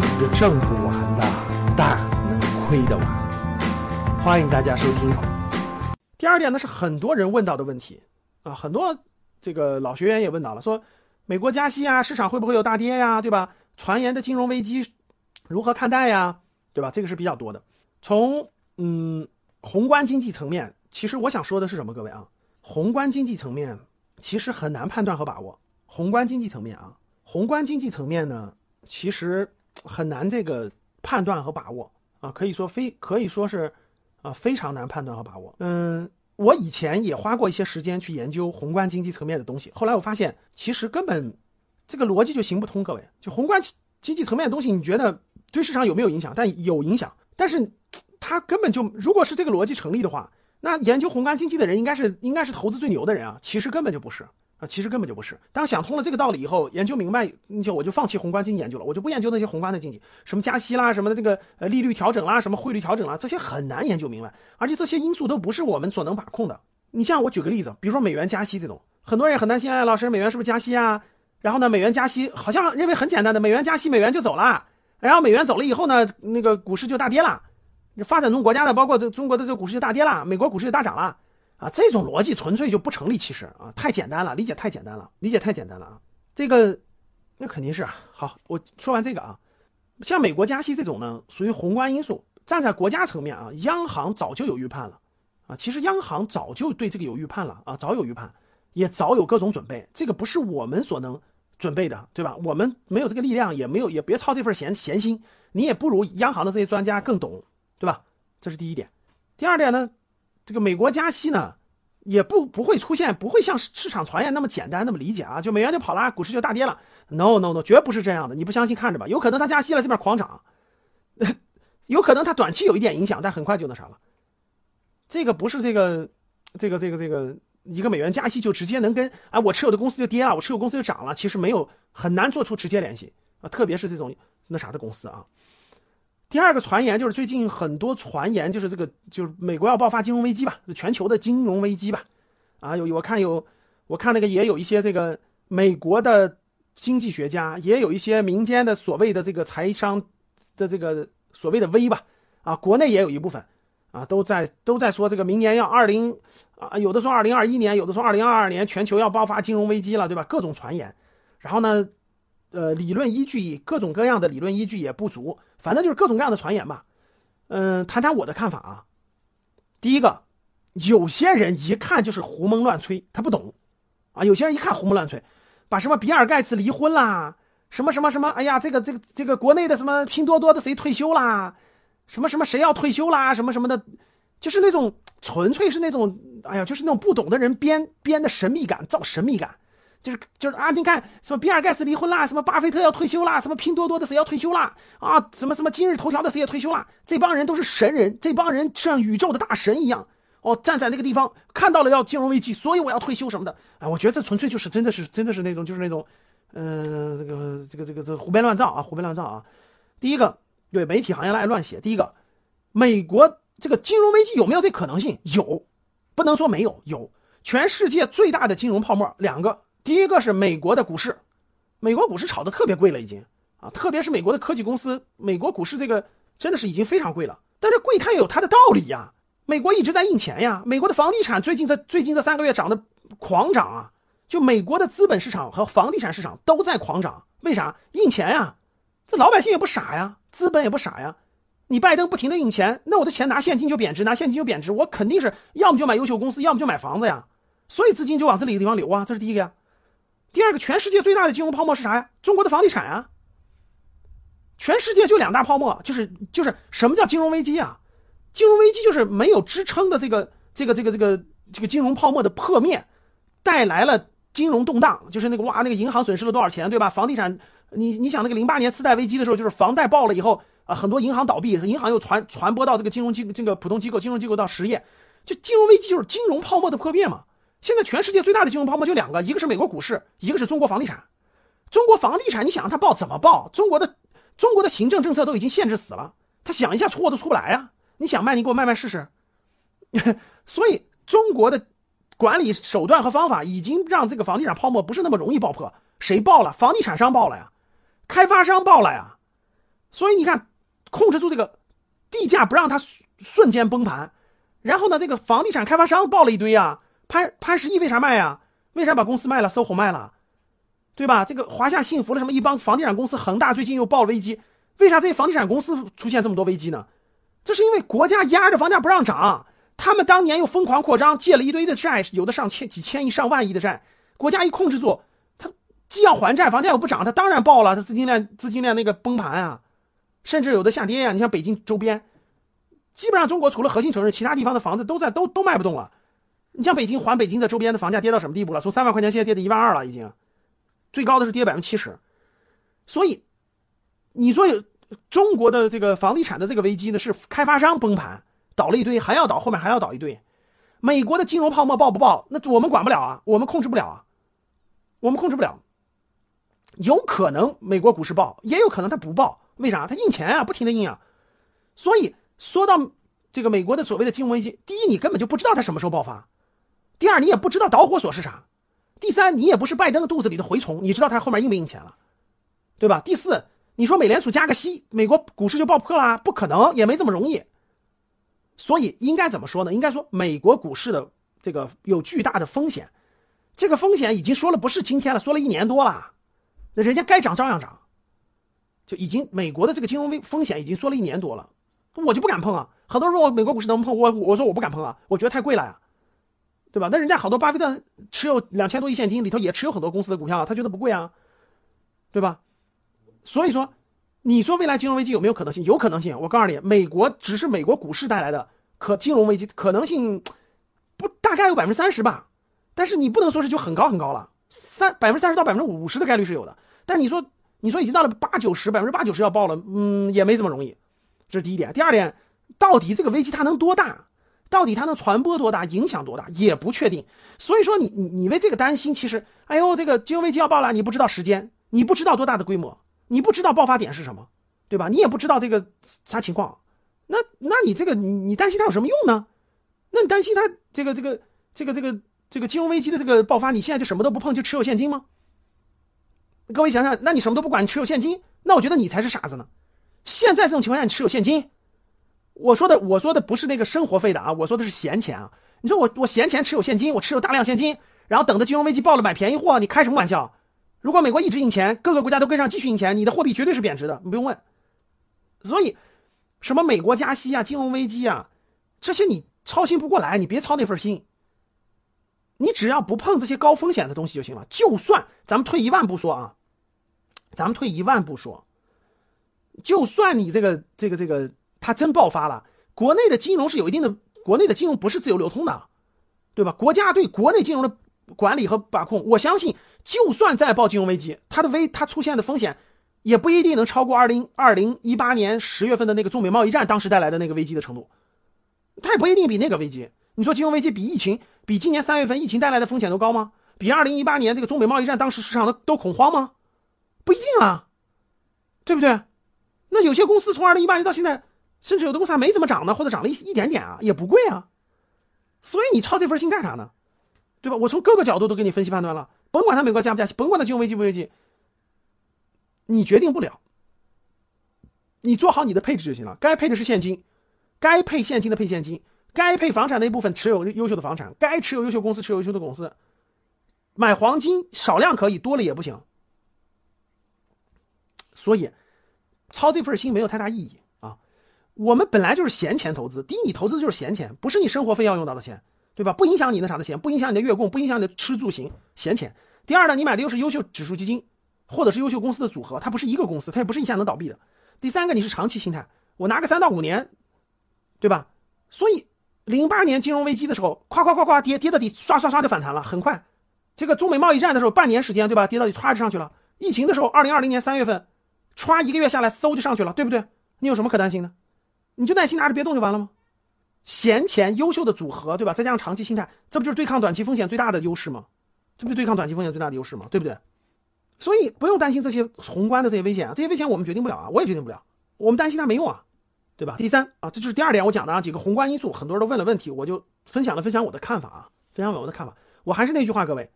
是挣不完的，但能亏得完。欢迎大家收听。第二点呢，是很多人问到的问题啊，很多这个老学员也问到了，说美国加息啊，市场会不会有大跌呀，对吧？传言的金融危机如何看待呀，对吧？这个是比较多的。从嗯宏观经济层面，其实我想说的是什么？各位啊，宏观经济层面其实很难判断和把握。宏观经济层面啊，宏观经济层面呢，其实。很难这个判断和把握啊，可以说非可以说是啊非常难判断和把握。嗯，我以前也花过一些时间去研究宏观经济层面的东西，后来我发现其实根本这个逻辑就行不通。各位，就宏观经济层面的东西，你觉得对市场有没有影响？但有影响，但是它根本就如果是这个逻辑成立的话，那研究宏观经济的人应该是应该是投资最牛的人啊，其实根本就不是。啊，其实根本就不是。当想通了这个道理以后，研究明白，就我就放弃宏观经济研究了，我就不研究那些宏观的经济，什么加息啦，什么的这个呃利率调整啦，什么汇率调整啦，这些很难研究明白，而且这些因素都不是我们所能把控的。你像我举个例子，比如说美元加息这种，很多人很担心，哎，老师，美元是不是加息啊？然后呢，美元加息好像认为很简单的，美元加息，美元就走了，然后美元走了以后呢，那个股市就大跌了，发展中国家的，包括这中国的这个股市就大跌了，美国股市就大涨了。啊，这种逻辑纯粹就不成立，其实啊，太简单了，理解太简单了，理解太简单了啊。这个，那肯定是好。我说完这个啊，像美国加息这种呢，属于宏观因素。站在国家层面啊，央行早就有预判了啊。其实央行早就对这个有预判了啊，早有预判，也早有各种准备。这个不是我们所能准备的，对吧？我们没有这个力量，也没有，也别操这份闲闲心。你也不如央行的这些专家更懂，对吧？这是第一点。第二点呢？这个美国加息呢，也不不会出现，不会像市场传言那么简单那么理解啊，就美元就跑了，股市就大跌了。No No No，绝不是这样的，你不相信看着吧，有可能它加息了，这边狂涨，有可能它短期有一点影响，但很快就那啥了。这个不是这个这个这个这个一个美元加息就直接能跟啊我持有的公司就跌了，我持有公司就涨了，其实没有很难做出直接联系啊，特别是这种那啥的公司啊。第二个传言就是最近很多传言，就是这个就是美国要爆发金融危机吧，全球的金融危机吧，啊有我看有我看那个也有一些这个美国的经济学家，也有一些民间的所谓的这个财商的这个所谓的 V 吧，啊国内也有一部分啊都在都在说这个明年要二零啊有的说二零二一年，有的说二零二二年全球要爆发金融危机了，对吧？各种传言，然后呢？呃，理论依据各种各样的理论依据也不足，反正就是各种各样的传言吧。嗯，谈谈我的看法啊。第一个，有些人一看就是胡蒙乱吹，他不懂啊。有些人一看胡蒙乱吹，把什么比尔盖茨离婚啦，什么什么什么，哎呀，这个这个这个国内的什么拼多多的谁退休啦，什么什么谁要退休啦，什么什么的，就是那种纯粹是那种，哎呀，就是那种不懂的人编编的神秘感，造神秘感。就是就是啊！你看什么比尔盖茨离婚啦，什么巴菲特要退休啦，什么拼多多的谁要退休啦啊？什么什么今日头条的谁也退休啦？这帮人都是神人，这帮人像宇宙的大神一样哦，站在那个地方看到了要金融危机，所以我要退休什么的。哎，我觉得这纯粹就是真的是真的是那种就是那种，嗯，这个这个这个这胡编乱造啊，胡编乱造啊。第一个，对媒体行业来乱写。第一个，美国这个金融危机有没有这可能性？有，不能说没有，有。全世界最大的金融泡沫两个。第一个是美国的股市，美国股市炒的特别贵了，已经啊，特别是美国的科技公司，美国股市这个真的是已经非常贵了。但是贵它也有它的道理呀，美国一直在印钱呀，美国的房地产最近这最近这三个月涨得狂涨啊，就美国的资本市场和房地产市场都在狂涨，为啥？印钱呀，这老百姓也不傻呀，资本也不傻呀，你拜登不停的印钱，那我的钱拿现金就贬值，拿现金就贬值，我肯定是要么就买优秀公司，要么就买房子呀，所以资金就往这里个地方流啊，这是第一个呀。第二个，全世界最大的金融泡沫是啥呀？中国的房地产啊。全世界就两大泡沫，就是就是什么叫金融危机啊？金融危机就是没有支撑的这个这个这个这个这个金融泡沫的破灭，带来了金融动荡，就是那个哇，那个银行损失了多少钱，对吧？房地产，你你想那个零八年次贷危机的时候，就是房贷爆了以后啊，很多银行倒闭，银行又传传播到这个金融机这个普通机构，金融机构到实业，就金融危机就是金融泡沫的破灭嘛。现在全世界最大的金融泡沫就两个，一个是美国股市，一个是中国房地产。中国房地产，你想让它爆怎么爆？中国的中国的行政政策都已经限制死了，他想一下出货都出不来呀。你想卖，你给我卖卖试试。所以中国的管理手段和方法已经让这个房地产泡沫不是那么容易爆破。谁爆了？房地产商爆了呀，开发商爆了呀。所以你看，控制住这个地价，不让它瞬间崩盘，然后呢，这个房地产开发商爆了一堆啊，潘潘石屹为啥卖呀？为啥把公司卖了？SOHO 卖了，对吧？这个华夏幸福了什么一帮房地产公司，恒大最近又爆了危机，为啥这些房地产公司出现这么多危机呢？这是因为国家压着房价不让涨，他们当年又疯狂扩张，借了一堆的债，有的上千、几千亿、上万亿的债，国家一控制住，他既要还债，房价又不涨，他当然爆了，他资金链资金链那个崩盘啊。甚至有的下跌呀！你像北京周边，基本上中国除了核心城市，其他地方的房子都在都都卖不动了。你像北京环北京的周边的房价跌到什么地步了？从三万块钱现在跌到一万二了，已经，最高的是跌百分之七十。所以，你说有中国的这个房地产的这个危机呢，是开发商崩盘倒了一堆，还要倒，后面还要倒一堆。美国的金融泡沫爆不爆？那我们管不了啊，我们控制不了啊，我们控制不了。有可能美国股市爆，也有可能它不爆。为啥？它印钱啊，不停的印啊，所以说到这个美国的所谓的金融危机，第一，你根本就不知道它什么时候爆发；第二，你也不知道导火索是啥；第三，你也不是拜登肚子里的蛔虫，你知道他后面印没印钱了，对吧？第四，你说美联储加个息，美国股市就爆破啦？不可能，也没这么容易。所以应该怎么说呢？应该说美国股市的这个有巨大的风险，这个风险已经说了不是今天了，说了一年多了，那人家该涨照样涨。就已经美国的这个金融危风险已经说了一年多了，我就不敢碰啊。很多人说我美国股市能碰，我我说我不敢碰啊，我觉得太贵了呀，对吧？那人家好多巴菲特持有两千多亿现金，里头也持有很多公司的股票啊，他觉得不贵啊，对吧？所以说，你说未来金融危机有没有可能性？有可能性。我告诉你，美国只是美国股市带来的可金融危机可能性不大概有百分之三十吧，但是你不能说是就很高很高了，三百分之三十到百分之五十的概率是有的。但你说。你说已经到了八九十，百分之八九十要爆了，嗯，也没这么容易，这是第一点。第二点，到底这个危机它能多大？到底它能传播多大？影响多大？也不确定。所以说，你你你为这个担心，其实，哎呦，这个金融危机要爆了，你不知道时间，你不知道多大的规模，你不知道爆发点是什么，对吧？你也不知道这个啥情况，那那你这个你你担心它有什么用呢？那你担心它这个这个这个这个这个金融危机的这个爆发，你现在就什么都不碰，就持有现金吗？各位想想，那你什么都不管，你持有现金，那我觉得你才是傻子呢。现在这种情况下，你持有现金，我说的我说的不是那个生活费的啊，我说的是闲钱啊。你说我我闲钱持有现金，我持有大量现金，然后等着金融危机爆了买便宜货，你开什么玩笑？如果美国一直印钱，各个国家都跟上继续印钱，你的货币绝对是贬值的，你不用问。所以，什么美国加息啊、金融危机啊，这些你操心不过来，你别操那份心。你只要不碰这些高风险的东西就行了。就算咱们退一万步说啊。咱们退一万步说，就算你这个这个这个它真爆发了，国内的金融是有一定的，国内的金融不是自由流通的，对吧？国家对国内金融的管理和把控，我相信，就算再爆金融危机，它的危它出现的风险，也不一定能超过二零二零一八年十月份的那个中美贸易战当时带来的那个危机的程度，它也不一定比那个危机。你说金融危机比疫情比今年三月份疫情带来的风险都高吗？比二零一八年这个中美贸易战当时市场的都恐慌吗？不一定啊，对不对？那有些公司从二零一八年到现在，甚至有的公司还没怎么涨呢，或者涨了一一点点啊，也不贵啊。所以你操这份心干啥呢？对吧？我从各个角度都给你分析判断了，甭管它美国加不加息，甭管它金融危机不危机，你决定不了。你做好你的配置就行了。该配的是现金，该配现金的配现金，该配房产那部分持有优秀的房产，该持有优秀公司持有优秀的公司。买黄金少量可以，多了也不行。所以，操这份心没有太大意义！我们本来就是闲钱投资。第一，你投资就是闲钱，不是你生活费要用到的钱，对吧？不影响你那啥的钱，不影响你的月供，不影响你的吃住行，闲钱。第二呢，你买的又是优秀指数基金，或者是优秀公司的组合，它不是一个公司，它也不是一下能倒闭的。第三个，你是长期心态，我拿个三到五年，对吧？所以，零八年金融危机的时候，夸夸夸夸跌跌到底，刷刷刷就反弹了，很快。这个中美贸易战的时候，半年时间，对吧？跌到底歘就上去了。疫情的时候，二零二零年三月份。歘，一个月下来，嗖就上去了，对不对？你有什么可担心的？你就耐心拿着别动就完了吗？闲钱优秀的组合，对吧？再加上长期心态，这不就是对抗短期风险最大的优势吗？这不是对抗短期风险最大的优势吗？对不对？所以不用担心这些宏观的这些危险啊，这些危险我们决定不了啊，我也决定不了，我们担心它没用啊，对吧？第三啊，这就是第二点我讲的啊，几个宏观因素，很多人都问了问题，我就分享了分享我的看法啊，分享我的看法。我还是那句话，各位，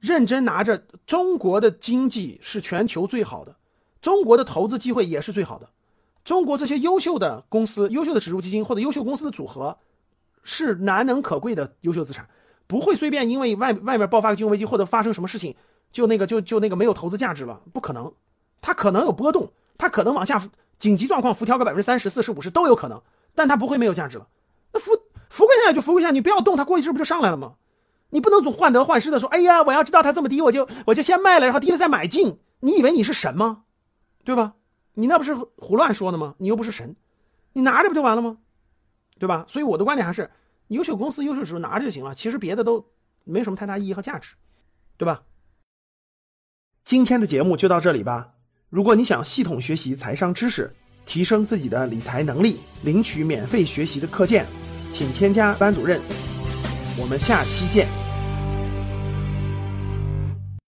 认真拿着中国的经济是全球最好的。中国的投资机会也是最好的。中国这些优秀的公司、优秀的指数基金或者优秀公司的组合，是难能可贵的优秀资产，不会随便因为外外面爆发个金融危机或者发生什么事情，就那个就就那个没有投资价值了，不可能。它可能有波动，它可能往下紧急状况浮调个百分之三十、四十、五十都有可能，但它不会没有价值了。那浮浮贵下来就浮贵下来，你不要动，它过一阵不就上来了吗？你不能总患得患失的说，哎呀，我要知道它这么低，我就我就先卖了，然后低了再买进。你以为你是神吗？对吧？你那不是胡乱说的吗？你又不是神，你拿着不就完了吗？对吧？所以我的观点还是，优秀公司、优秀指数拿着就行了，其实别的都没什么太大意义和价值，对吧？今天的节目就到这里吧。如果你想系统学习财商知识，提升自己的理财能力，领取免费学习的课件，请添加班主任。我们下期见。